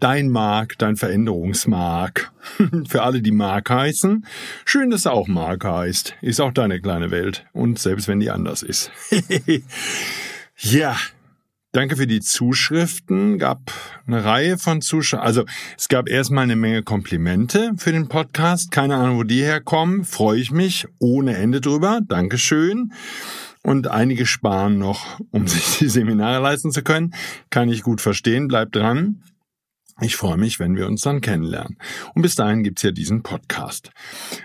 Dein Marc, dein Veränderungsmark. Für alle, die Marc heißen, schön, dass du auch Marc heißt. Ist auch deine kleine Welt. Und selbst wenn die anders ist. ja, Danke für die Zuschriften. Gab eine Reihe von Zuschriften. Also es gab erstmal eine Menge Komplimente für den Podcast. Keine Ahnung, wo die herkommen. Freue ich mich ohne Ende drüber. Dankeschön. Und einige sparen noch, um sich die Seminare leisten zu können. Kann ich gut verstehen. Bleibt dran. Ich freue mich, wenn wir uns dann kennenlernen. Und bis dahin gibt's ja diesen Podcast.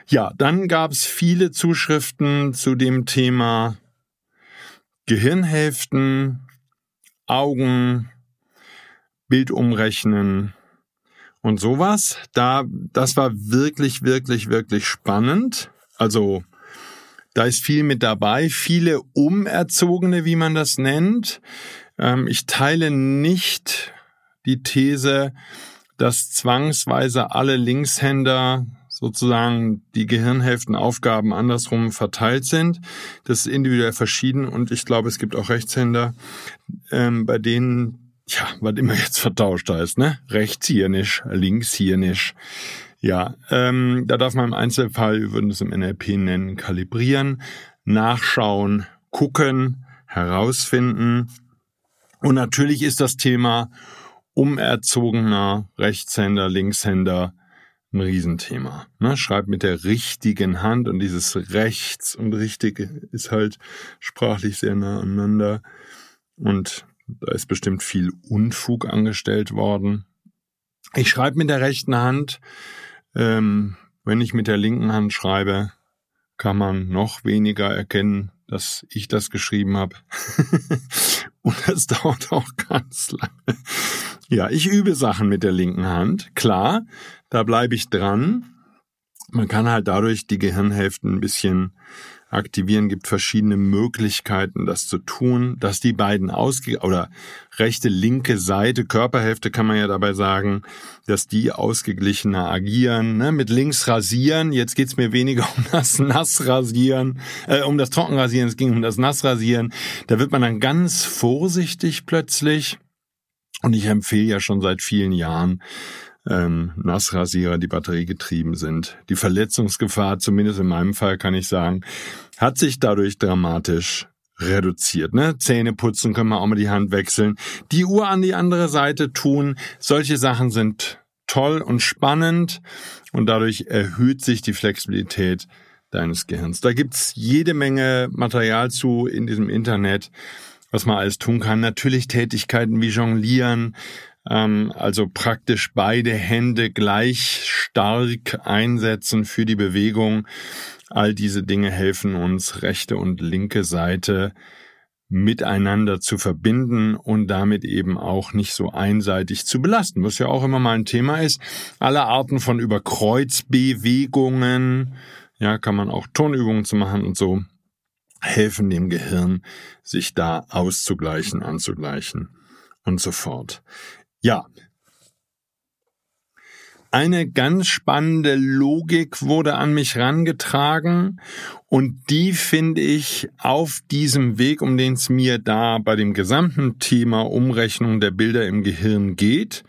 Ja, dann gab es viele Zuschriften zu dem Thema Gehirnhälften, Augen, Bild umrechnen und sowas. Da, das war wirklich, wirklich, wirklich spannend. Also, da ist viel mit dabei, viele Umerzogene, wie man das nennt. Ähm, ich teile nicht die These, dass zwangsweise alle Linkshänder sozusagen die Gehirnhälftenaufgaben andersrum verteilt sind. Das ist individuell verschieden und ich glaube, es gibt auch Rechtshänder, ähm, bei denen, ja, was immer jetzt vertauscht heißt, ne? Rechts hier nicht, links hier nicht. Ja, ähm, da darf man im Einzelfall, wir würden es im NLP nennen, kalibrieren, nachschauen, gucken, herausfinden. Und natürlich ist das Thema umerzogener Rechtshänder, Linkshänder ein Riesenthema. Ne? Schreibt mit der richtigen Hand und dieses rechts und richtig ist halt sprachlich sehr nah aneinander. Und da ist bestimmt viel Unfug angestellt worden. Ich schreibe mit der rechten Hand. Ähm, wenn ich mit der linken Hand schreibe, kann man noch weniger erkennen, dass ich das geschrieben habe. und es dauert auch ganz lange. Ja, ich übe Sachen mit der linken Hand. Klar, da bleibe ich dran. Man kann halt dadurch die Gehirnhälften ein bisschen aktivieren, gibt verschiedene Möglichkeiten, das zu tun, dass die beiden ausge oder rechte, linke Seite, Körperhälfte kann man ja dabei sagen, dass die ausgeglichener agieren. Ne? Mit links rasieren, jetzt geht's mir weniger um das Nassrasieren, äh, um das Trockenrasieren, es ging um das Nassrasieren. Da wird man dann ganz vorsichtig plötzlich. Und ich empfehle ja schon seit vielen Jahren, ähm, Nassrasierer, die batteriegetrieben sind. Die Verletzungsgefahr, zumindest in meinem Fall kann ich sagen, hat sich dadurch dramatisch reduziert. Ne? Zähne putzen können wir auch mal die Hand wechseln. Die Uhr an die andere Seite tun. Solche Sachen sind toll und spannend und dadurch erhöht sich die Flexibilität deines Gehirns. Da gibt's jede Menge Material zu in diesem Internet, was man alles tun kann. Natürlich Tätigkeiten wie Jonglieren, also praktisch beide Hände gleich stark einsetzen für die Bewegung. All diese Dinge helfen uns, rechte und linke Seite miteinander zu verbinden und damit eben auch nicht so einseitig zu belasten, was ja auch immer mal ein Thema ist. Alle Arten von Überkreuzbewegungen, ja, kann man auch Tonübungen zu machen und so helfen dem Gehirn, sich da auszugleichen, anzugleichen und so fort. Ja. Eine ganz spannende Logik wurde an mich rangetragen und die finde ich auf diesem Weg, um den es mir da bei dem gesamten Thema Umrechnung der Bilder im Gehirn geht.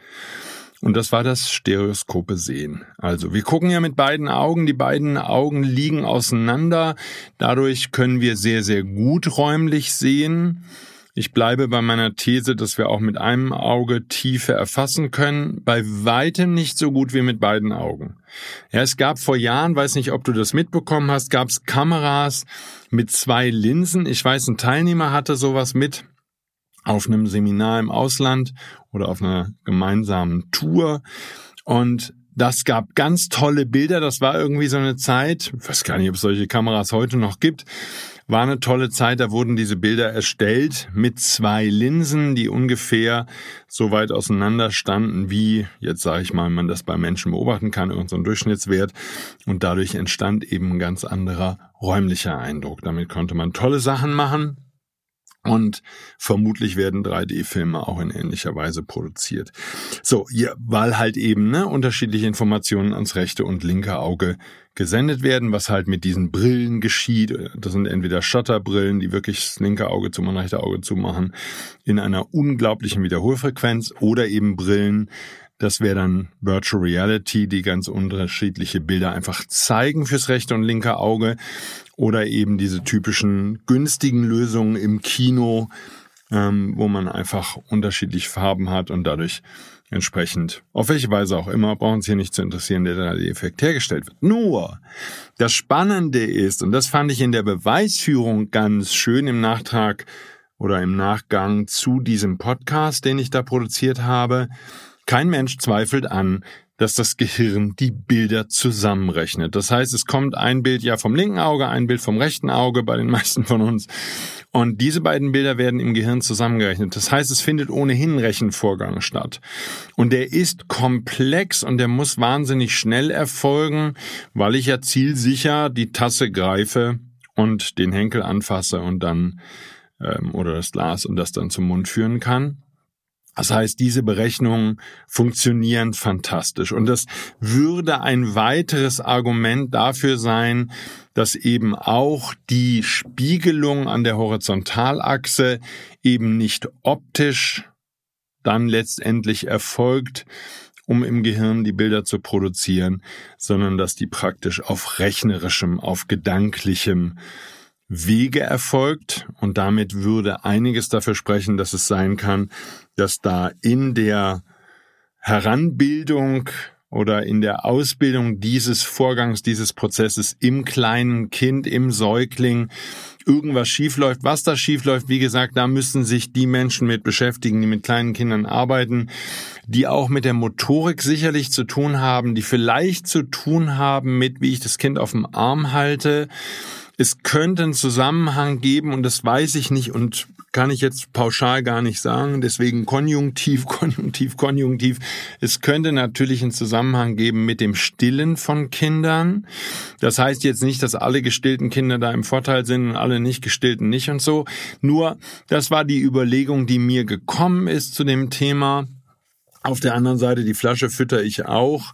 Und das war das stereoskope Sehen. Also wir gucken ja mit beiden Augen, die beiden Augen liegen auseinander. Dadurch können wir sehr, sehr gut räumlich sehen. Ich bleibe bei meiner These, dass wir auch mit einem Auge Tiefe erfassen können, bei weitem nicht so gut wie mit beiden Augen. Ja, es gab vor Jahren, weiß nicht, ob du das mitbekommen hast, gab es Kameras mit zwei Linsen. Ich weiß, ein Teilnehmer hatte sowas mit auf einem Seminar im Ausland oder auf einer gemeinsamen Tour. Und das gab ganz tolle Bilder. Das war irgendwie so eine Zeit, ich weiß gar nicht, ob es solche Kameras heute noch gibt, war eine tolle Zeit, da wurden diese Bilder erstellt mit zwei Linsen, die ungefähr so weit auseinander standen, wie, jetzt sage ich mal, man das bei Menschen beobachten kann, irgendein Durchschnittswert. Und dadurch entstand eben ein ganz anderer räumlicher Eindruck. Damit konnte man tolle Sachen machen. Und vermutlich werden 3D-Filme auch in ähnlicher Weise produziert. So, ja, weil halt eben ne, unterschiedliche Informationen ans rechte und linke Auge gesendet werden, was halt mit diesen Brillen geschieht. Das sind entweder Shutterbrillen, die wirklich das linke Auge zum und rechte Auge zumachen, in einer unglaublichen Wiederholfrequenz oder eben Brillen, das wäre dann Virtual Reality, die ganz unterschiedliche Bilder einfach zeigen fürs rechte und linke Auge oder eben diese typischen günstigen Lösungen im Kino, ähm, wo man einfach unterschiedliche Farben hat und dadurch entsprechend, auf welche Weise auch immer, brauchen Sie hier nicht zu interessieren, der 3D-Effekt hergestellt wird. Nur, das Spannende ist, und das fand ich in der Beweisführung ganz schön im Nachtrag oder im Nachgang zu diesem Podcast, den ich da produziert habe, kein Mensch zweifelt an, dass das Gehirn die Bilder zusammenrechnet. Das heißt, es kommt ein Bild ja vom linken Auge, ein Bild vom rechten Auge bei den meisten von uns. Und diese beiden Bilder werden im Gehirn zusammengerechnet. Das heißt, es findet ohnehin Rechenvorgang statt. Und der ist komplex und der muss wahnsinnig schnell erfolgen, weil ich ja zielsicher die Tasse greife und den Henkel anfasse und dann ähm, oder das Glas und das dann zum Mund führen kann. Das heißt, diese Berechnungen funktionieren fantastisch. Und das würde ein weiteres Argument dafür sein, dass eben auch die Spiegelung an der Horizontalachse eben nicht optisch dann letztendlich erfolgt, um im Gehirn die Bilder zu produzieren, sondern dass die praktisch auf rechnerischem, auf gedanklichem Wege erfolgt und damit würde einiges dafür sprechen, dass es sein kann, dass da in der Heranbildung oder in der Ausbildung dieses Vorgangs, dieses Prozesses im kleinen Kind, im Säugling irgendwas schiefläuft. Was da schiefläuft, wie gesagt, da müssen sich die Menschen mit beschäftigen, die mit kleinen Kindern arbeiten, die auch mit der Motorik sicherlich zu tun haben, die vielleicht zu tun haben mit, wie ich das Kind auf dem Arm halte, es könnte einen Zusammenhang geben und das weiß ich nicht und kann ich jetzt pauschal gar nicht sagen. Deswegen Konjunktiv, Konjunktiv, Konjunktiv. Es könnte natürlich einen Zusammenhang geben mit dem Stillen von Kindern. Das heißt jetzt nicht, dass alle gestillten Kinder da im Vorteil sind und alle nicht gestillten nicht und so. Nur, das war die Überlegung, die mir gekommen ist zu dem Thema. Auf der anderen Seite, die Flasche fütter ich auch.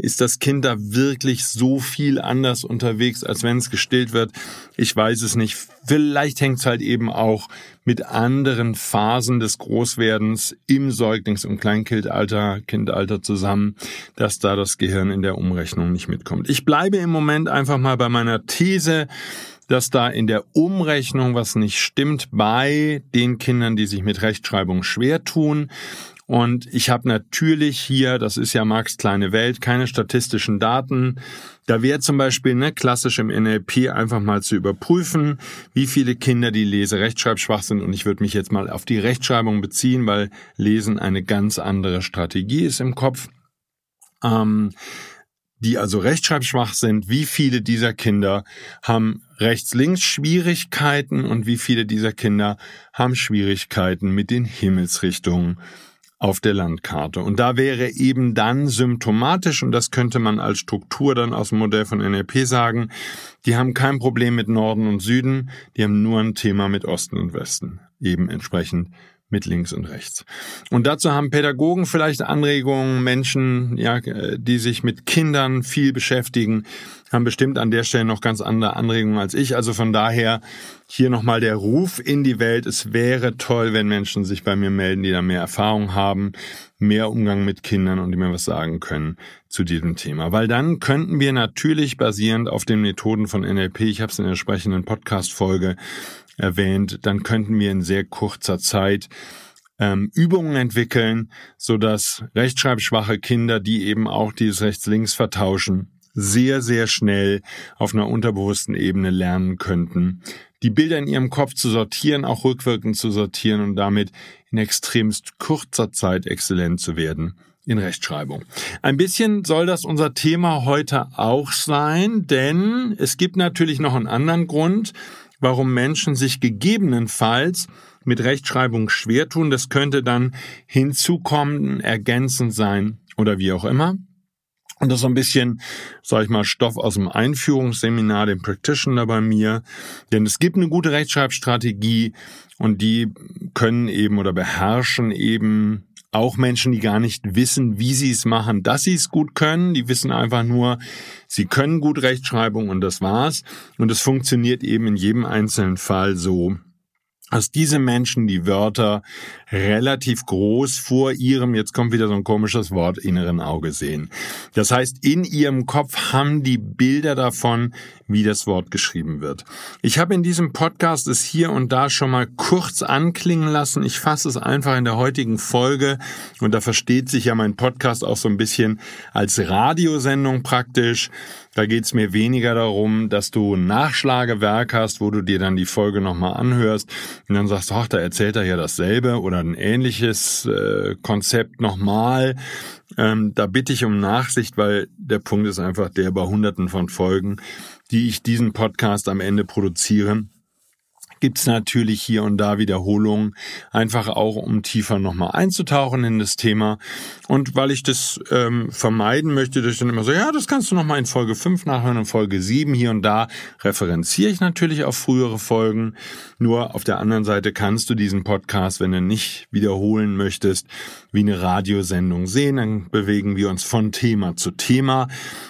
Ist das Kind da wirklich so viel anders unterwegs, als wenn es gestillt wird? Ich weiß es nicht. Vielleicht hängt es halt eben auch mit anderen Phasen des Großwerdens im Säuglings- und Kleinkindalter, Kindalter zusammen, dass da das Gehirn in der Umrechnung nicht mitkommt. Ich bleibe im Moment einfach mal bei meiner These, dass da in der Umrechnung was nicht stimmt bei den Kindern, die sich mit Rechtschreibung schwer tun. Und ich habe natürlich hier, das ist ja Marx kleine Welt, keine statistischen Daten. Da wäre zum Beispiel ne, klassisch im NLP einfach mal zu überprüfen, wie viele Kinder, die lese-rechtschreibschwach sind. Und ich würde mich jetzt mal auf die Rechtschreibung beziehen, weil Lesen eine ganz andere Strategie ist im Kopf. Ähm, die also rechtschreibschwach sind, wie viele dieser Kinder haben Rechts-Links-Schwierigkeiten und wie viele dieser Kinder haben Schwierigkeiten mit den Himmelsrichtungen auf der Landkarte. Und da wäre eben dann symptomatisch, und das könnte man als Struktur dann aus dem Modell von NLP sagen, die haben kein Problem mit Norden und Süden, die haben nur ein Thema mit Osten und Westen. Eben entsprechend mit links und rechts. Und dazu haben Pädagogen vielleicht Anregungen, Menschen, ja, die sich mit Kindern viel beschäftigen, haben bestimmt an der Stelle noch ganz andere Anregungen als ich. Also von daher hier nochmal der Ruf in die Welt. Es wäre toll, wenn Menschen sich bei mir melden, die da mehr Erfahrung haben, mehr Umgang mit Kindern und die mir was sagen können zu diesem Thema. Weil dann könnten wir natürlich basierend auf den Methoden von NLP, ich habe es in der entsprechenden Podcast-Folge erwähnt, dann könnten wir in sehr kurzer Zeit ähm, Übungen entwickeln, so dass rechtschreibschwache Kinder, die eben auch dieses Rechts-Links vertauschen, sehr, sehr schnell auf einer unterbewussten Ebene lernen könnten, die Bilder in ihrem Kopf zu sortieren, auch rückwirkend zu sortieren und damit in extremst kurzer Zeit exzellent zu werden in Rechtschreibung. Ein bisschen soll das unser Thema heute auch sein, denn es gibt natürlich noch einen anderen Grund, warum Menschen sich gegebenenfalls mit Rechtschreibung schwer tun. Das könnte dann hinzukommen, ergänzend sein oder wie auch immer. Und das ist so ein bisschen, sag ich mal, Stoff aus dem Einführungsseminar, dem Practitioner bei mir. Denn es gibt eine gute Rechtschreibstrategie und die können eben oder beherrschen eben auch Menschen, die gar nicht wissen, wie sie es machen, dass sie es gut können. Die wissen einfach nur, sie können gut Rechtschreibung und das war's. Und es funktioniert eben in jedem einzelnen Fall so, dass diese Menschen die Wörter relativ groß vor ihrem, jetzt kommt wieder so ein komisches Wort, inneren Auge sehen. Das heißt, in ihrem Kopf haben die Bilder davon, wie das Wort geschrieben wird. Ich habe in diesem Podcast es hier und da schon mal kurz anklingen lassen. Ich fasse es einfach in der heutigen Folge und da versteht sich ja mein Podcast auch so ein bisschen als Radiosendung praktisch. Da geht es mir weniger darum, dass du ein Nachschlagewerk hast, wo du dir dann die Folge nochmal anhörst und dann sagst, ach, da erzählt er ja dasselbe oder ein ähnliches äh, Konzept nochmal. Ähm, da bitte ich um Nachsicht, weil der Punkt ist einfach der bei hunderten von Folgen, die ich diesen Podcast am Ende produziere gibt's natürlich hier und da Wiederholungen, einfach auch um tiefer nochmal einzutauchen in das Thema. Und weil ich das ähm, vermeiden möchte, dass ich dann immer so, ja, das kannst du nochmal in Folge 5 nachhören, in Folge 7 hier und da referenziere ich natürlich auf frühere Folgen. Nur auf der anderen Seite kannst du diesen Podcast, wenn du nicht wiederholen möchtest, wie eine Radiosendung sehen. Dann bewegen wir uns von Thema zu Thema.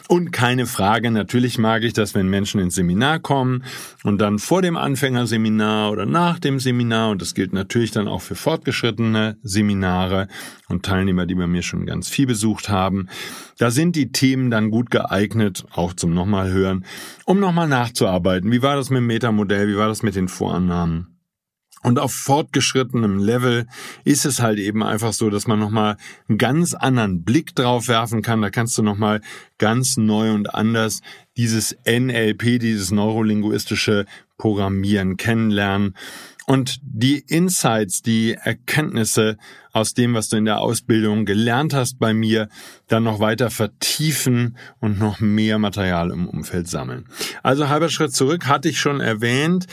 Und keine Frage, natürlich mag ich das, wenn Menschen ins Seminar kommen und dann vor dem Anfängerseminar oder nach dem Seminar, und das gilt natürlich dann auch für fortgeschrittene Seminare und Teilnehmer, die bei mir schon ganz viel besucht haben, da sind die Themen dann gut geeignet, auch zum nochmal hören, um nochmal nachzuarbeiten. Wie war das mit dem Metamodell? Wie war das mit den Vorannahmen? Und auf fortgeschrittenem Level ist es halt eben einfach so, dass man nochmal einen ganz anderen Blick drauf werfen kann. Da kannst du nochmal ganz neu und anders dieses NLP, dieses neurolinguistische Programmieren kennenlernen und die Insights, die Erkenntnisse aus dem, was du in der Ausbildung gelernt hast bei mir, dann noch weiter vertiefen und noch mehr Material im Umfeld sammeln. Also halber Schritt zurück hatte ich schon erwähnt.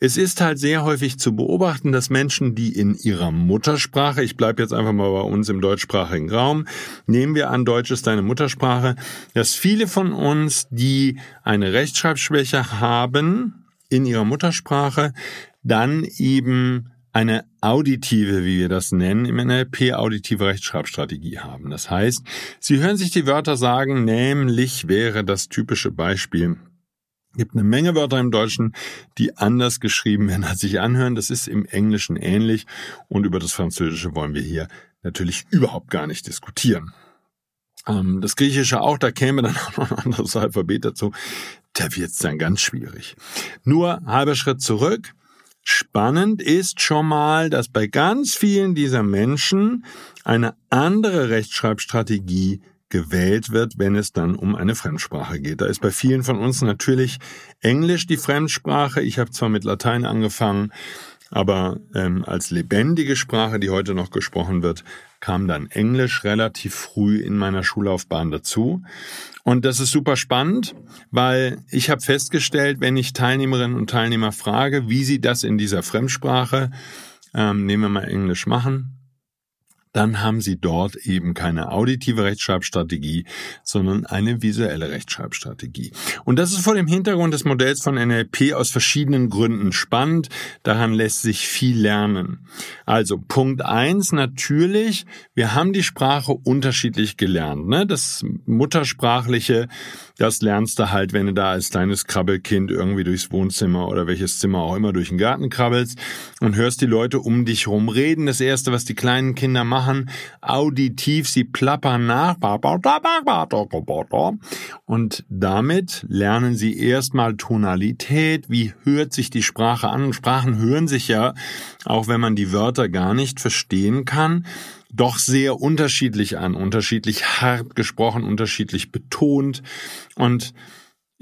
Es ist halt sehr häufig zu beobachten, dass Menschen, die in ihrer Muttersprache, ich bleibe jetzt einfach mal bei uns im deutschsprachigen Raum, nehmen wir an, Deutsch ist deine Muttersprache, dass viele von uns, die eine Rechtschreibschwäche haben in ihrer Muttersprache, dann eben eine auditive, wie wir das nennen, im NLP auditive Rechtschreibstrategie haben. Das heißt, Sie hören sich die Wörter sagen, nämlich wäre das typische Beispiel gibt eine Menge Wörter im Deutschen, die anders geschrieben werden, als sich anhören. Das ist im Englischen ähnlich. Und über das Französische wollen wir hier natürlich überhaupt gar nicht diskutieren. Ähm, das Griechische auch, da käme dann auch noch ein anderes Alphabet dazu. Da wird es dann ganz schwierig. Nur halber Schritt zurück. Spannend ist schon mal, dass bei ganz vielen dieser Menschen eine andere Rechtschreibstrategie gewählt wird, wenn es dann um eine Fremdsprache geht. Da ist bei vielen von uns natürlich Englisch die Fremdsprache. Ich habe zwar mit Latein angefangen, aber ähm, als lebendige Sprache, die heute noch gesprochen wird, kam dann Englisch relativ früh in meiner Schullaufbahn dazu. Und das ist super spannend, weil ich habe festgestellt, wenn ich Teilnehmerinnen und Teilnehmer frage, wie sie das in dieser Fremdsprache, ähm, nehmen wir mal Englisch machen, dann haben Sie dort eben keine auditive Rechtschreibstrategie, sondern eine visuelle Rechtschreibstrategie. Und das ist vor dem Hintergrund des Modells von NLP aus verschiedenen Gründen spannend. Daran lässt sich viel lernen. Also Punkt eins natürlich, wir haben die Sprache unterschiedlich gelernt. Ne? Das Muttersprachliche, das lernst du halt, wenn du da als kleines Krabbelkind irgendwie durchs Wohnzimmer oder welches Zimmer auch immer durch den Garten krabbelst und hörst die Leute um dich rum reden. Das Erste, was die kleinen Kinder machen, machen, auditiv, sie plappern nach. Und damit lernen sie erstmal Tonalität, wie hört sich die Sprache an. Sprachen hören sich ja, auch wenn man die Wörter gar nicht verstehen kann, doch sehr unterschiedlich an, unterschiedlich hart gesprochen, unterschiedlich betont und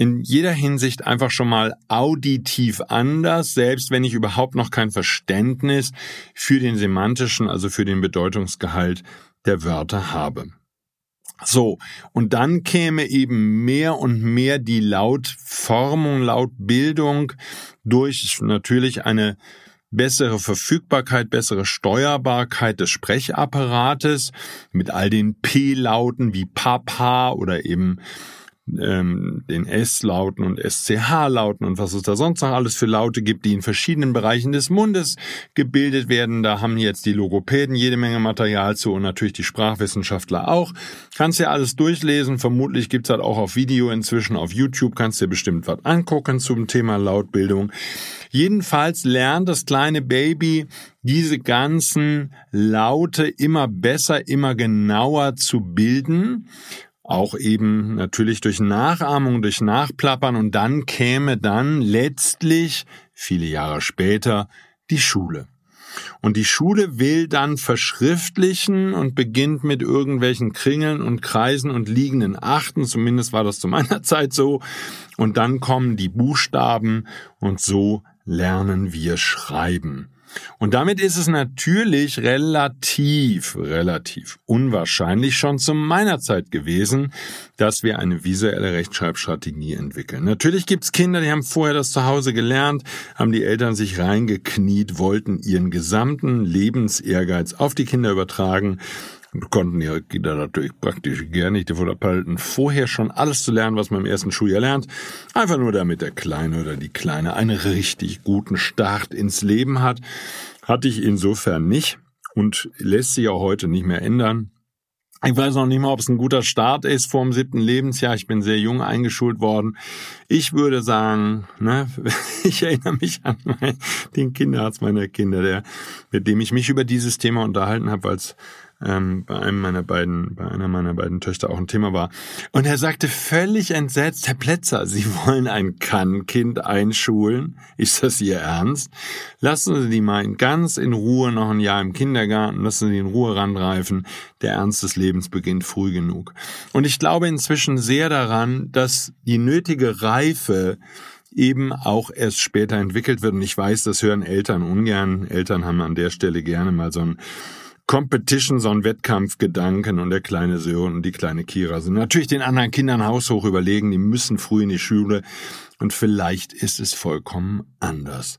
in jeder Hinsicht einfach schon mal auditiv anders, selbst wenn ich überhaupt noch kein Verständnis für den semantischen, also für den Bedeutungsgehalt der Wörter habe. So, und dann käme eben mehr und mehr die Lautformung, Lautbildung durch natürlich eine bessere Verfügbarkeit, bessere Steuerbarkeit des Sprechapparates mit all den P-Lauten wie Papa oder eben ähm, den S-Lauten und SCH-Lauten und was es da sonst noch alles für Laute gibt, die in verschiedenen Bereichen des Mundes gebildet werden. Da haben jetzt die Logopäden jede Menge Material zu und natürlich die Sprachwissenschaftler auch. Kannst ja alles durchlesen. Vermutlich gibt's halt auch auf Video inzwischen auf YouTube. Kannst dir bestimmt was angucken zum Thema Lautbildung. Jedenfalls lernt das kleine Baby diese ganzen Laute immer besser, immer genauer zu bilden. Auch eben natürlich durch Nachahmung, durch Nachplappern und dann käme dann letztlich, viele Jahre später, die Schule. Und die Schule will dann verschriftlichen und beginnt mit irgendwelchen Kringeln und Kreisen und liegenden Achten, zumindest war das zu meiner Zeit so. Und dann kommen die Buchstaben und so lernen wir schreiben. Und damit ist es natürlich relativ, relativ unwahrscheinlich schon zu meiner Zeit gewesen, dass wir eine visuelle Rechtschreibstrategie entwickeln. Natürlich gibt's Kinder, die haben vorher das zu Hause gelernt, haben die Eltern sich reingekniet, wollten ihren gesamten Lebensehrgeiz auf die Kinder übertragen konnten ihre Kinder natürlich praktisch gerne nicht davon abhalten, vorher schon alles zu lernen, was man im ersten Schuljahr lernt. Einfach nur damit der Kleine oder die Kleine einen richtig guten Start ins Leben hat. Hatte ich insofern nicht und lässt sich auch heute nicht mehr ändern. Ich weiß noch nicht mal, ob es ein guter Start ist vor dem siebten Lebensjahr. Ich bin sehr jung eingeschult worden. Ich würde sagen, ne, ich erinnere mich an mein, den Kinderarzt meiner Kinder, der, mit dem ich mich über dieses Thema unterhalten habe, als ähm, bei einem meiner beiden, bei einer meiner beiden Töchter auch ein Thema war. Und er sagte völlig entsetzt, Herr Plätzer, Sie wollen ein Kann-Kind einschulen? Ist das Ihr Ernst? Lassen Sie die mal ganz in Ruhe noch ein Jahr im Kindergarten, lassen Sie die in Ruhe ranreifen. Der Ernst des Lebens beginnt früh genug. Und ich glaube inzwischen sehr daran, dass die nötige Reife eben auch erst später entwickelt wird. Und ich weiß, das hören Eltern ungern. Eltern haben an der Stelle gerne mal so ein Competition, so ein Wettkampfgedanken und der kleine Sören und die kleine Kira sind natürlich den anderen Kindern haushoch überlegen, die müssen früh in die Schule und vielleicht ist es vollkommen anders.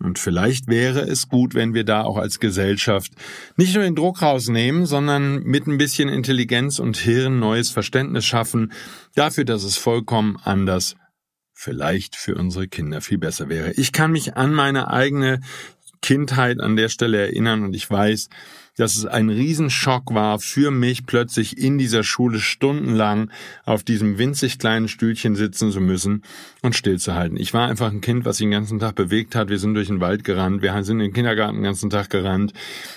Und vielleicht wäre es gut, wenn wir da auch als Gesellschaft nicht nur den Druck rausnehmen, sondern mit ein bisschen Intelligenz und Hirn neues Verständnis schaffen dafür, dass es vollkommen anders vielleicht für unsere Kinder viel besser wäre. Ich kann mich an meine eigene Kindheit an der Stelle erinnern und ich weiß, dass es ein Riesenschock war für mich, plötzlich in dieser Schule stundenlang auf diesem winzig kleinen Stühlchen sitzen zu müssen und stillzuhalten. Ich war einfach ein Kind, was sich den ganzen Tag bewegt hat. Wir sind durch den Wald gerannt, wir sind in den Kindergarten den ganzen Tag gerannt.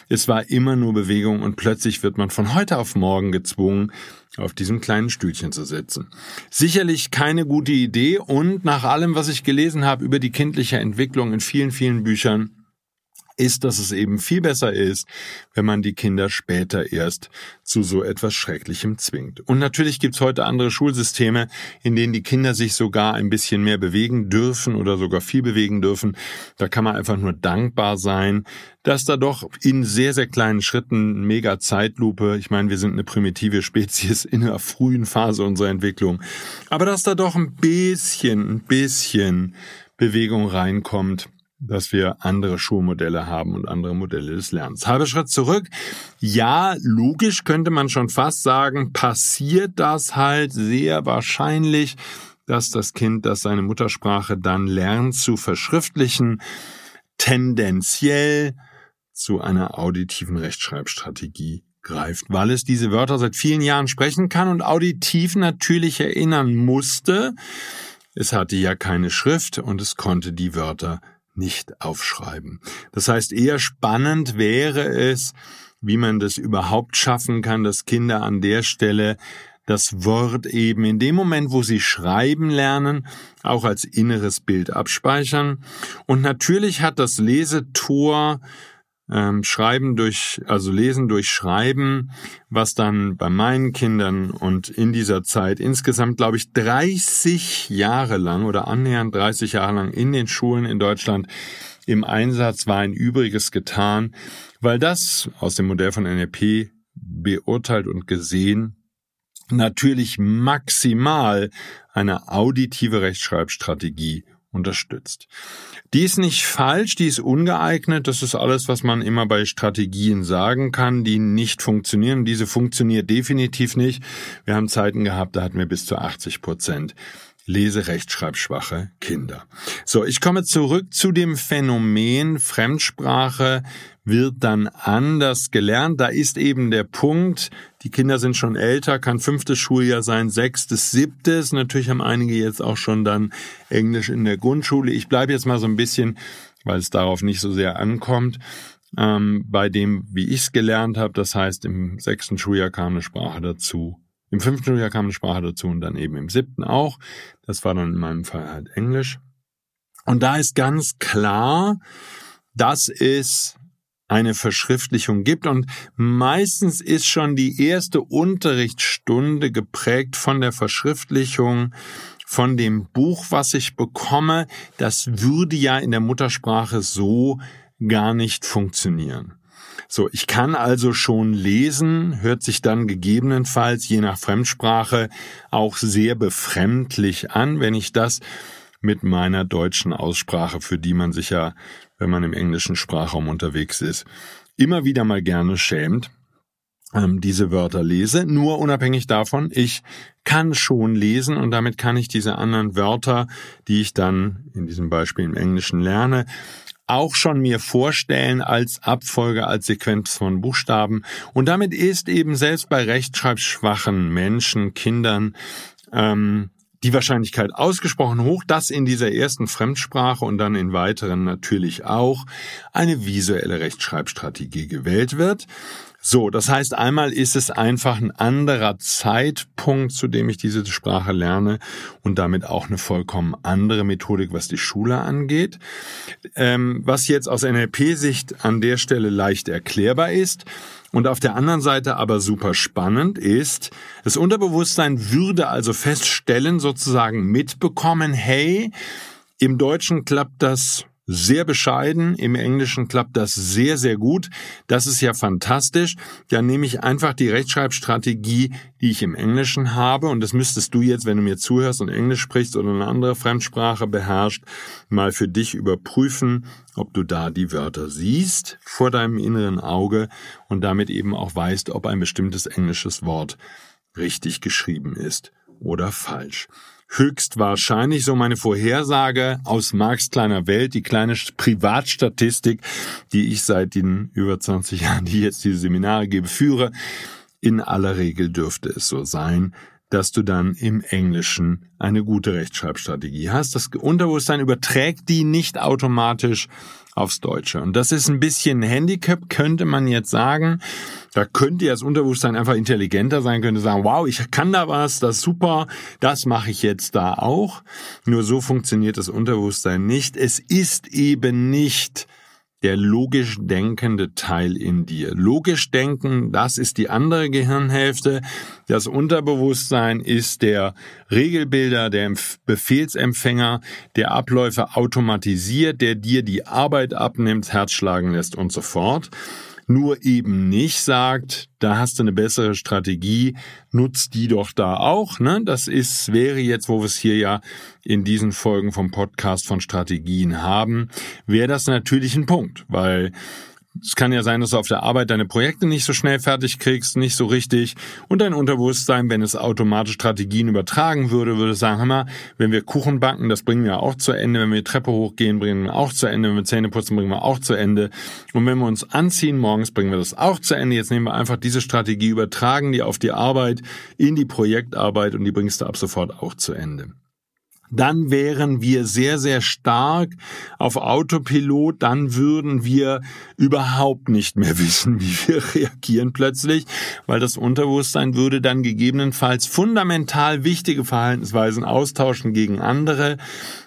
Es war immer nur Bewegung und plötzlich wird man von heute auf morgen gezwungen, auf diesem kleinen Stühlchen zu sitzen. Sicherlich keine gute Idee und nach allem, was ich gelesen habe über die kindliche Entwicklung in vielen, vielen Büchern, ist, dass es eben viel besser ist, wenn man die Kinder später erst zu so etwas Schrecklichem zwingt. Und natürlich gibt's heute andere Schulsysteme, in denen die Kinder sich sogar ein bisschen mehr bewegen dürfen oder sogar viel bewegen dürfen. Da kann man einfach nur dankbar sein, dass da doch in sehr, sehr kleinen Schritten mega Zeitlupe, ich meine, wir sind eine primitive Spezies in einer frühen Phase unserer Entwicklung, aber dass da doch ein bisschen, ein bisschen Bewegung reinkommt dass wir andere Schulmodelle haben und andere Modelle des Lernens. Halber Schritt zurück. Ja, logisch könnte man schon fast sagen, passiert das halt sehr wahrscheinlich, dass das Kind, das seine Muttersprache dann lernt zu verschriftlichen, tendenziell zu einer auditiven Rechtschreibstrategie greift, weil es diese Wörter seit vielen Jahren sprechen kann und auditiv natürlich erinnern musste. Es hatte ja keine Schrift und es konnte die Wörter nicht aufschreiben. Das heißt, eher spannend wäre es, wie man das überhaupt schaffen kann, dass Kinder an der Stelle das Wort eben in dem Moment, wo sie schreiben lernen, auch als inneres Bild abspeichern. Und natürlich hat das Lesetor ähm, Schreiben durch, also Lesen durch Schreiben, was dann bei meinen Kindern und in dieser Zeit insgesamt, glaube ich, 30 Jahre lang oder annähernd 30 Jahre lang in den Schulen in Deutschland im Einsatz war ein Übriges getan, weil das aus dem Modell von NLP beurteilt und gesehen natürlich maximal eine auditive Rechtschreibstrategie unterstützt. Die ist nicht falsch, die ist ungeeignet. Das ist alles, was man immer bei Strategien sagen kann, die nicht funktionieren. Diese funktioniert definitiv nicht. Wir haben Zeiten gehabt, da hatten wir bis zu 80 Prozent leserechtschreibschwache Kinder. So, ich komme zurück zu dem Phänomen Fremdsprache wird dann anders gelernt. Da ist eben der Punkt, die Kinder sind schon älter, kann fünftes Schuljahr sein, sechstes, siebtes. Natürlich haben einige jetzt auch schon dann Englisch in der Grundschule. Ich bleibe jetzt mal so ein bisschen, weil es darauf nicht so sehr ankommt, ähm, bei dem, wie ich es gelernt habe. Das heißt, im sechsten Schuljahr kam eine Sprache dazu. Im fünften Schuljahr kam eine Sprache dazu und dann eben im siebten auch. Das war dann in meinem Fall halt Englisch. Und da ist ganz klar, dass es eine Verschriftlichung gibt. Und meistens ist schon die erste Unterrichtsstunde geprägt von der Verschriftlichung von dem Buch, was ich bekomme. Das würde ja in der Muttersprache so gar nicht funktionieren. So, ich kann also schon lesen, hört sich dann gegebenenfalls je nach Fremdsprache auch sehr befremdlich an, wenn ich das mit meiner deutschen Aussprache, für die man sich ja, wenn man im englischen Sprachraum unterwegs ist, immer wieder mal gerne schämt, ähm, diese Wörter lese. Nur unabhängig davon, ich kann schon lesen und damit kann ich diese anderen Wörter, die ich dann in diesem Beispiel im Englischen lerne, auch schon mir vorstellen als Abfolge, als Sequenz von Buchstaben. Und damit ist eben selbst bei rechtschreibschwachen Menschen, Kindern, ähm, die Wahrscheinlichkeit ausgesprochen hoch, dass in dieser ersten Fremdsprache und dann in weiteren natürlich auch eine visuelle Rechtschreibstrategie gewählt wird. So, das heißt, einmal ist es einfach ein anderer Zeitpunkt, zu dem ich diese Sprache lerne und damit auch eine vollkommen andere Methodik, was die Schule angeht. Ähm, was jetzt aus NLP-Sicht an der Stelle leicht erklärbar ist, und auf der anderen Seite aber super spannend ist, das Unterbewusstsein würde also feststellen, sozusagen mitbekommen, hey, im Deutschen klappt das sehr bescheiden. Im Englischen klappt das sehr, sehr gut. Das ist ja fantastisch. Dann nehme ich einfach die Rechtschreibstrategie, die ich im Englischen habe. Und das müsstest du jetzt, wenn du mir zuhörst und Englisch sprichst oder eine andere Fremdsprache beherrscht, mal für dich überprüfen, ob du da die Wörter siehst vor deinem inneren Auge und damit eben auch weißt, ob ein bestimmtes englisches Wort richtig geschrieben ist oder falsch höchstwahrscheinlich, so meine Vorhersage aus Marx kleiner Welt, die kleine Privatstatistik, die ich seit den über 20 Jahren, die jetzt diese Seminare gebe, führe. In aller Regel dürfte es so sein, dass du dann im Englischen eine gute Rechtschreibstrategie hast. Das Unterbewusstsein überträgt die nicht automatisch aufs Deutsche. Und das ist ein bisschen Handicap, könnte man jetzt sagen. Da könnte ja das Unterbewusstsein einfach intelligenter sein, könnte sagen, wow, ich kann da was, das ist super, das mache ich jetzt da auch. Nur so funktioniert das Unterbewusstsein nicht. Es ist eben nicht der logisch denkende Teil in dir. Logisch denken, das ist die andere Gehirnhälfte. Das Unterbewusstsein ist der Regelbilder, der Befehlsempfänger, der Abläufe automatisiert, der dir die Arbeit abnimmt, Herz schlagen lässt und so fort nur eben nicht sagt, da hast du eine bessere Strategie, nutzt die doch da auch. Ne? Das ist, wäre jetzt, wo wir es hier ja in diesen Folgen vom Podcast von Strategien haben, wäre das natürlich ein Punkt, weil es kann ja sein, dass du auf der Arbeit deine Projekte nicht so schnell fertig kriegst, nicht so richtig. Und dein Unterbewusstsein, wenn es automatisch Strategien übertragen würde, würde sagen, hör mal, wenn wir Kuchen backen, das bringen wir auch zu Ende. Wenn wir Treppe hochgehen, bringen wir auch zu Ende. Wenn wir Zähne putzen, bringen wir auch zu Ende. Und wenn wir uns anziehen morgens, bringen wir das auch zu Ende. Jetzt nehmen wir einfach diese Strategie, übertragen die auf die Arbeit, in die Projektarbeit und die bringst du ab sofort auch zu Ende. Dann wären wir sehr, sehr stark auf Autopilot, dann würden wir überhaupt nicht mehr wissen, wie wir reagieren plötzlich, weil das Unterbewusstsein würde dann gegebenenfalls fundamental wichtige Verhaltensweisen austauschen gegen andere,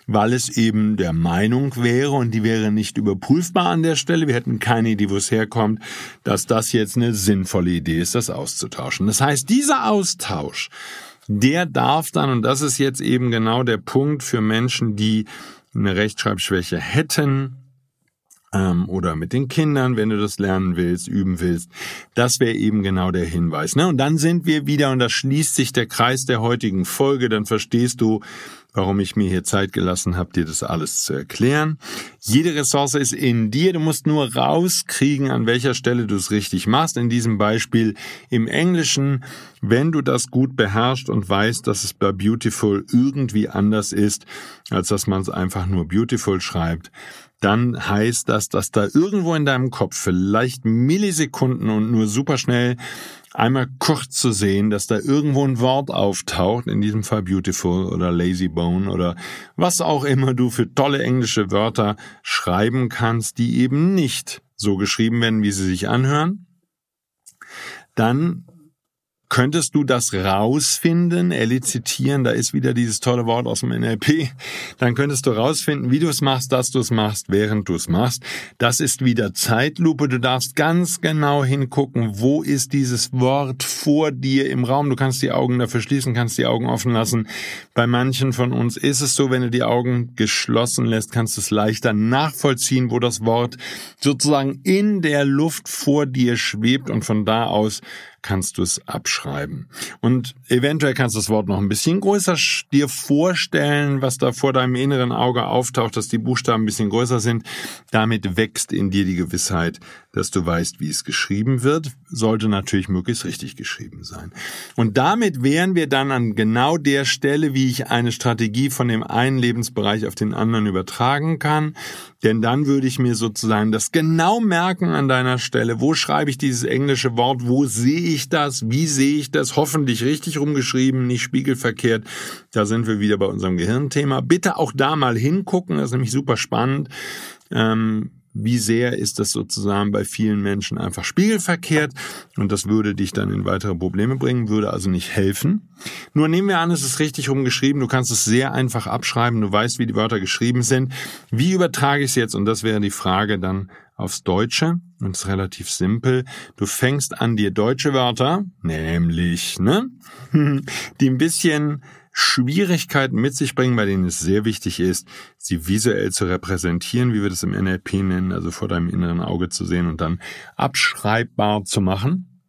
weil es eben der Meinung wäre und die wäre nicht überprüfbar an der Stelle. Wir hätten keine Idee, wo es herkommt, dass das jetzt eine sinnvolle Idee ist, das auszutauschen. Das heißt, dieser Austausch, der darf dann, und das ist jetzt eben genau der Punkt für Menschen, die eine Rechtschreibschwäche hätten, ähm, oder mit den Kindern, wenn du das lernen willst, üben willst. Das wäre eben genau der Hinweis. Ne? Und dann sind wir wieder, und da schließt sich der Kreis der heutigen Folge, dann verstehst du, warum ich mir hier Zeit gelassen habe, dir das alles zu erklären. Jede Ressource ist in dir. Du musst nur rauskriegen, an welcher Stelle du es richtig machst. In diesem Beispiel im Englischen, wenn du das gut beherrschst und weißt, dass es bei Beautiful irgendwie anders ist, als dass man es einfach nur Beautiful schreibt, dann heißt das, dass da irgendwo in deinem Kopf vielleicht Millisekunden und nur super schnell einmal kurz zu sehen, dass da irgendwo ein Wort auftaucht, in diesem Fall beautiful oder lazy bone oder was auch immer du für tolle englische Wörter schreiben kannst, die eben nicht so geschrieben werden, wie sie sich anhören, dann Könntest du das rausfinden, elizitieren, da ist wieder dieses tolle Wort aus dem NLP, dann könntest du rausfinden, wie du es machst, dass du es machst, während du es machst. Das ist wieder Zeitlupe. Du darfst ganz genau hingucken, wo ist dieses Wort vor dir im Raum. Du kannst die Augen dafür schließen, kannst die Augen offen lassen. Bei manchen von uns ist es so, wenn du die Augen geschlossen lässt, kannst du es leichter nachvollziehen, wo das Wort sozusagen in der Luft vor dir schwebt und von da aus kannst du es abschreiben. Und eventuell kannst du das Wort noch ein bisschen größer dir vorstellen, was da vor deinem inneren Auge auftaucht, dass die Buchstaben ein bisschen größer sind. Damit wächst in dir die Gewissheit, dass du weißt, wie es geschrieben wird. Sollte natürlich möglichst richtig geschrieben sein. Und damit wären wir dann an genau der Stelle, wie ich eine Strategie von dem einen Lebensbereich auf den anderen übertragen kann. Denn dann würde ich mir sozusagen das genau merken an deiner Stelle. Wo schreibe ich dieses englische Wort? Wo sehe ich das? Wie sehe ich das? Hoffentlich richtig rumgeschrieben, nicht spiegelverkehrt. Da sind wir wieder bei unserem Gehirnthema. Bitte auch da mal hingucken. Das ist nämlich super spannend. Ähm, wie sehr ist das sozusagen bei vielen Menschen einfach spiegelverkehrt und das würde dich dann in weitere Probleme bringen, würde also nicht helfen. Nur nehmen wir an, es ist richtig rumgeschrieben, du kannst es sehr einfach abschreiben, du weißt, wie die Wörter geschrieben sind. Wie übertrage ich es jetzt? Und das wäre die Frage dann aufs Deutsche und es ist relativ simpel. Du fängst an dir deutsche Wörter, nämlich, ne, die ein bisschen Schwierigkeiten mit sich bringen, bei denen es sehr wichtig ist, sie visuell zu repräsentieren, wie wir das im NLP nennen, also vor deinem inneren Auge zu sehen und dann abschreibbar zu machen.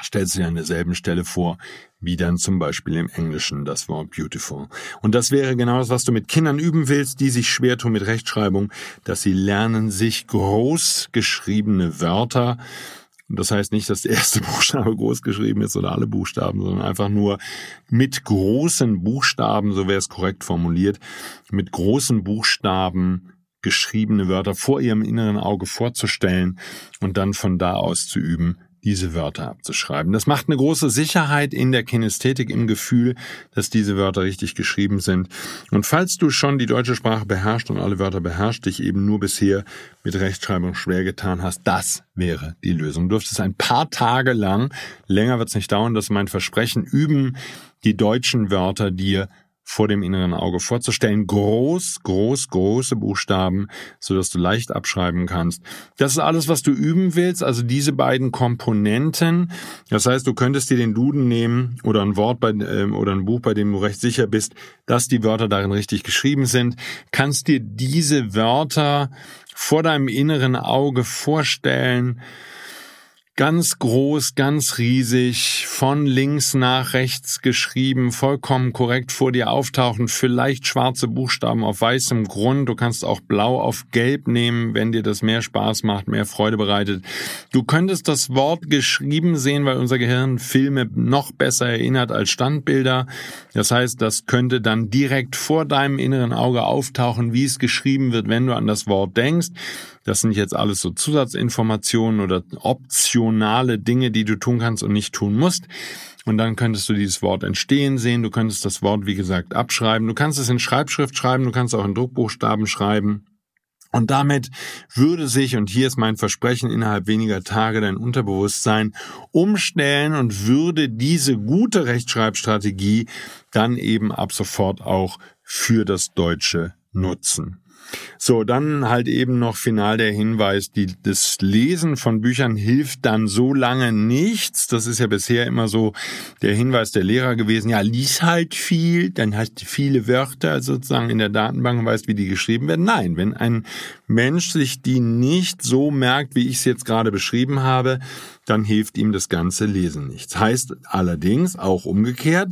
Stellst du dir an derselben Stelle vor, wie dann zum Beispiel im Englischen das Wort beautiful. Und das wäre genau das, was du mit Kindern üben willst, die sich schwer tun mit Rechtschreibung, dass sie lernen, sich groß geschriebene Wörter und das heißt nicht, dass der erste Buchstabe groß geschrieben ist oder alle Buchstaben, sondern einfach nur mit großen Buchstaben, so wäre es korrekt formuliert, mit großen Buchstaben geschriebene Wörter vor ihrem inneren Auge vorzustellen und dann von da aus zu üben, diese Wörter abzuschreiben. Das macht eine große Sicherheit in der Kinästhetik, im Gefühl, dass diese Wörter richtig geschrieben sind. Und falls du schon die deutsche Sprache beherrschst und alle Wörter beherrschst, dich eben nur bisher mit Rechtschreibung schwer getan hast, das wäre die Lösung. Du dürftest ein paar Tage lang, länger wird es nicht dauern, das ist mein Versprechen, üben, die deutschen Wörter dir vor dem inneren Auge vorzustellen. Groß, groß, große Buchstaben, so dass du leicht abschreiben kannst. Das ist alles, was du üben willst, also diese beiden Komponenten. Das heißt, du könntest dir den Duden nehmen oder ein Wort bei, äh, oder ein Buch, bei dem du recht sicher bist, dass die Wörter darin richtig geschrieben sind. Kannst dir diese Wörter vor deinem inneren Auge vorstellen ganz groß, ganz riesig, von links nach rechts geschrieben, vollkommen korrekt vor dir auftauchen, vielleicht schwarze Buchstaben auf weißem Grund. Du kannst auch blau auf gelb nehmen, wenn dir das mehr Spaß macht, mehr Freude bereitet. Du könntest das Wort geschrieben sehen, weil unser Gehirn Filme noch besser erinnert als Standbilder. Das heißt, das könnte dann direkt vor deinem inneren Auge auftauchen, wie es geschrieben wird, wenn du an das Wort denkst. Das sind jetzt alles so Zusatzinformationen oder optionale Dinge, die du tun kannst und nicht tun musst. Und dann könntest du dieses Wort entstehen sehen. Du könntest das Wort, wie gesagt, abschreiben. Du kannst es in Schreibschrift schreiben. Du kannst auch in Druckbuchstaben schreiben. Und damit würde sich, und hier ist mein Versprechen, innerhalb weniger Tage dein Unterbewusstsein umstellen und würde diese gute Rechtschreibstrategie dann eben ab sofort auch für das Deutsche nutzen. So, dann halt eben noch final der Hinweis, die, das Lesen von Büchern hilft dann so lange nichts. Das ist ja bisher immer so der Hinweis der Lehrer gewesen. Ja, lies halt viel, dann hast du viele Wörter sozusagen in der Datenbank und weißt, wie die geschrieben werden. Nein, wenn ein Mensch sich die nicht so merkt, wie ich es jetzt gerade beschrieben habe, dann hilft ihm das ganze Lesen nichts. Heißt allerdings auch umgekehrt,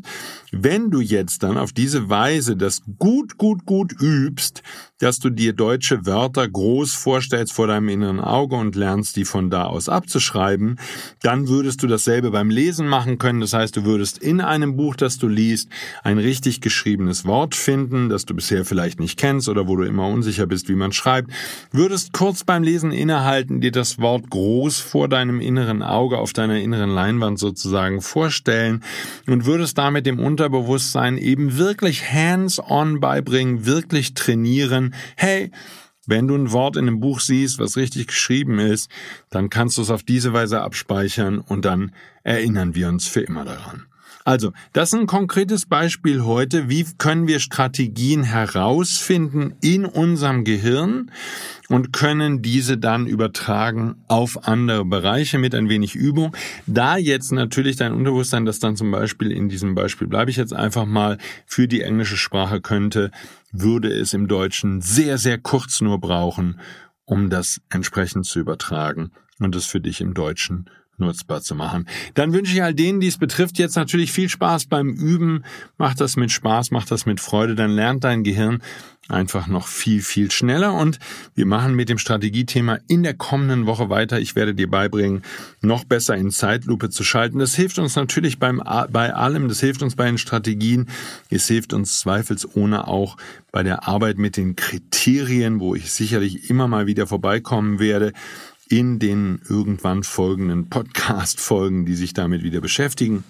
wenn du jetzt dann auf diese Weise das gut, gut, gut übst, dass du dir deutsche Wörter groß vorstellst vor deinem inneren Auge und lernst, die von da aus abzuschreiben, dann würdest du dasselbe beim Lesen machen können. Das heißt, du würdest in einem Buch, das du liest, ein richtig geschriebenes Wort finden, das du bisher vielleicht nicht kennst oder wo du immer unsicher bist, wie man schreibt, würdest kurz beim Lesen innehalten, dir das Wort groß vor deinem inneren Auge auf deiner inneren Leinwand sozusagen vorstellen und würdest damit dem Unterbewusstsein eben wirklich hands-on beibringen, wirklich trainieren. Hey, wenn du ein Wort in einem Buch siehst, was richtig geschrieben ist, dann kannst du es auf diese Weise abspeichern und dann erinnern wir uns für immer daran. Also, das ist ein konkretes Beispiel heute. Wie können wir Strategien herausfinden in unserem Gehirn und können diese dann übertragen auf andere Bereiche mit ein wenig Übung. Da jetzt natürlich dein Unterbewusstsein, das dann zum Beispiel in diesem Beispiel bleibe ich jetzt einfach mal für die englische Sprache könnte, würde es im Deutschen sehr, sehr kurz nur brauchen, um das entsprechend zu übertragen und es für dich im Deutschen nutzbar zu machen. Dann wünsche ich all denen, die es betrifft, jetzt natürlich viel Spaß beim Üben. Mach das mit Spaß, mach das mit Freude, dann lernt dein Gehirn einfach noch viel, viel schneller. Und wir machen mit dem Strategiethema in der kommenden Woche weiter. Ich werde dir beibringen, noch besser in Zeitlupe zu schalten. Das hilft uns natürlich beim, bei allem. Das hilft uns bei den Strategien. Es hilft uns zweifelsohne auch bei der Arbeit mit den Kriterien, wo ich sicherlich immer mal wieder vorbeikommen werde in den irgendwann folgenden Podcast-Folgen, die sich damit wieder beschäftigen.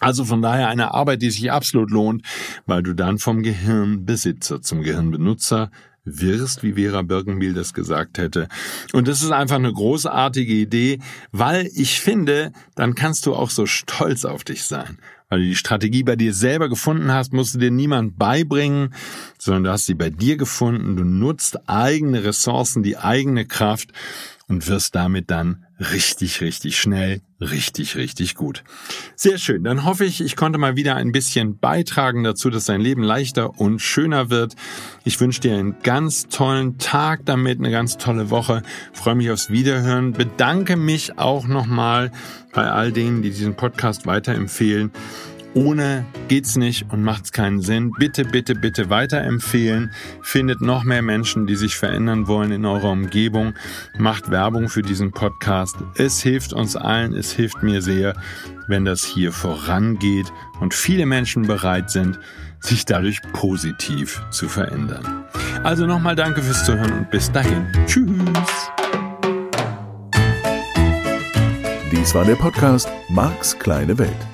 Also von daher eine Arbeit, die sich absolut lohnt, weil du dann vom Gehirnbesitzer zum Gehirnbenutzer wirst, wie Vera Birkenbiel das gesagt hätte. Und das ist einfach eine großartige Idee, weil ich finde, dann kannst du auch so stolz auf dich sein. Weil du die Strategie bei dir selber gefunden hast, musst du dir niemand beibringen, sondern du hast sie bei dir gefunden. Du nutzt eigene Ressourcen, die eigene Kraft und wirst damit dann richtig, richtig schnell, richtig, richtig gut. Sehr schön. Dann hoffe ich, ich konnte mal wieder ein bisschen beitragen dazu, dass dein Leben leichter und schöner wird. Ich wünsche dir einen ganz tollen Tag damit, eine ganz tolle Woche. freue mich aufs Wiederhören. Bedanke mich auch nochmal bei all denen, die diesen Podcast weiterempfehlen. Ohne geht's nicht und macht's keinen Sinn. Bitte, bitte, bitte weiterempfehlen. Findet noch mehr Menschen, die sich verändern wollen in eurer Umgebung. Macht Werbung für diesen Podcast. Es hilft uns allen, es hilft mir sehr, wenn das hier vorangeht und viele Menschen bereit sind, sich dadurch positiv zu verändern. Also nochmal danke fürs Zuhören und bis dahin. Tschüss. Dies war der Podcast Marks kleine Welt.